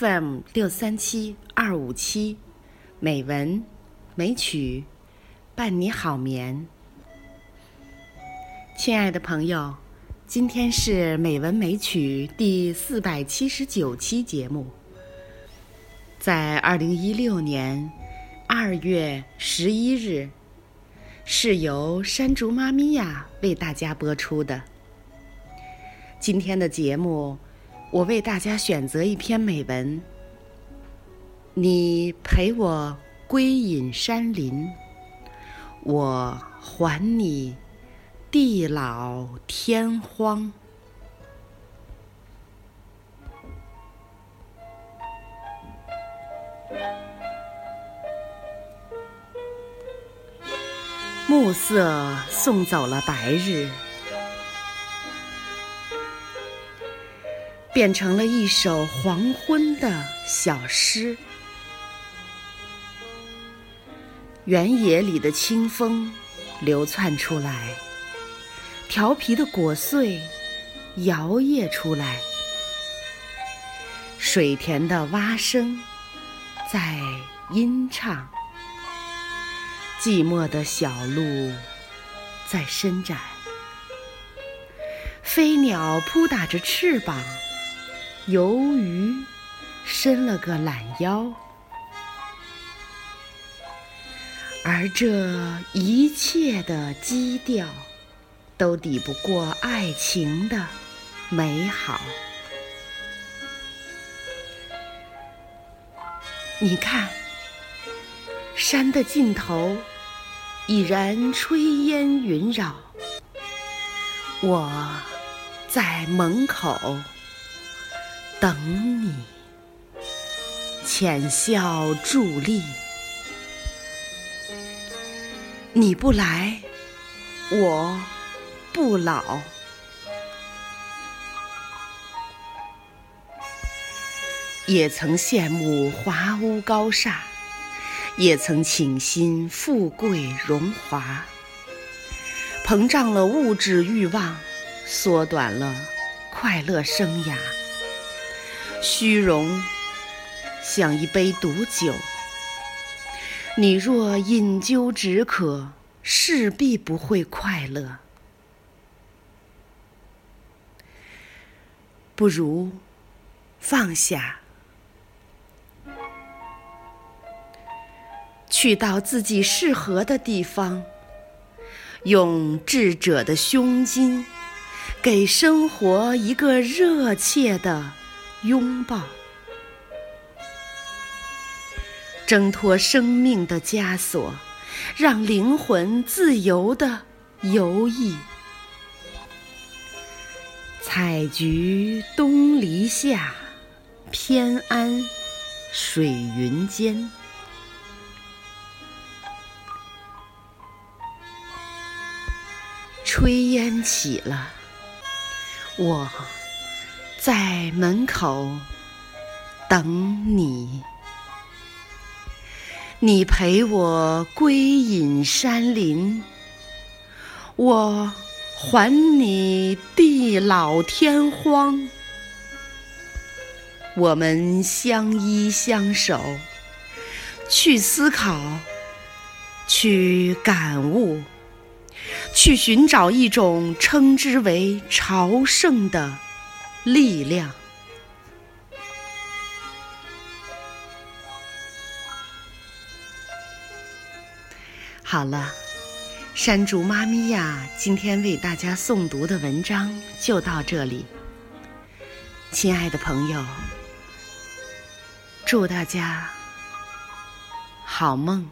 FM 六三七二五七，美文美曲，伴你好眠。亲爱的朋友，今天是美文美曲第四百七十九期节目，在二零一六年二月十一日，是由山竹妈咪呀为大家播出的。今天的节目。我为大家选择一篇美文。你陪我归隐山林，我还你地老天荒。暮色送走了白日。变成了一首黄昏的小诗。原野里的清风流窜出来，调皮的果穗摇曳出来，水田的蛙声在吟唱，寂寞的小路在伸展，飞鸟扑打着翅膀。鱿鱼伸了个懒腰，而这一切的基调，都抵不过爱情的美好。你看，山的尽头已然炊烟云绕，我在门口。等你，浅笑伫立。你不来，我不老。也曾羡慕华屋高厦，也曾倾心富贵荣华。膨胀了物质欲望，缩短了快乐生涯。虚荣像一杯毒酒，你若饮鸩止渴，势必不会快乐。不如放下，去到自己适合的地方，用智者的胸襟，给生活一个热切的。拥抱，挣脱生命的枷锁，让灵魂自由的游弋。采菊东篱下，偏安水云间。炊烟起了，我。在门口等你，你陪我归隐山林，我还你地老天荒。我们相依相守，去思考，去感悟，去寻找一种称之为朝圣的。力量。好了，山竹妈咪呀，今天为大家诵读的文章就到这里。亲爱的朋友，祝大家好梦。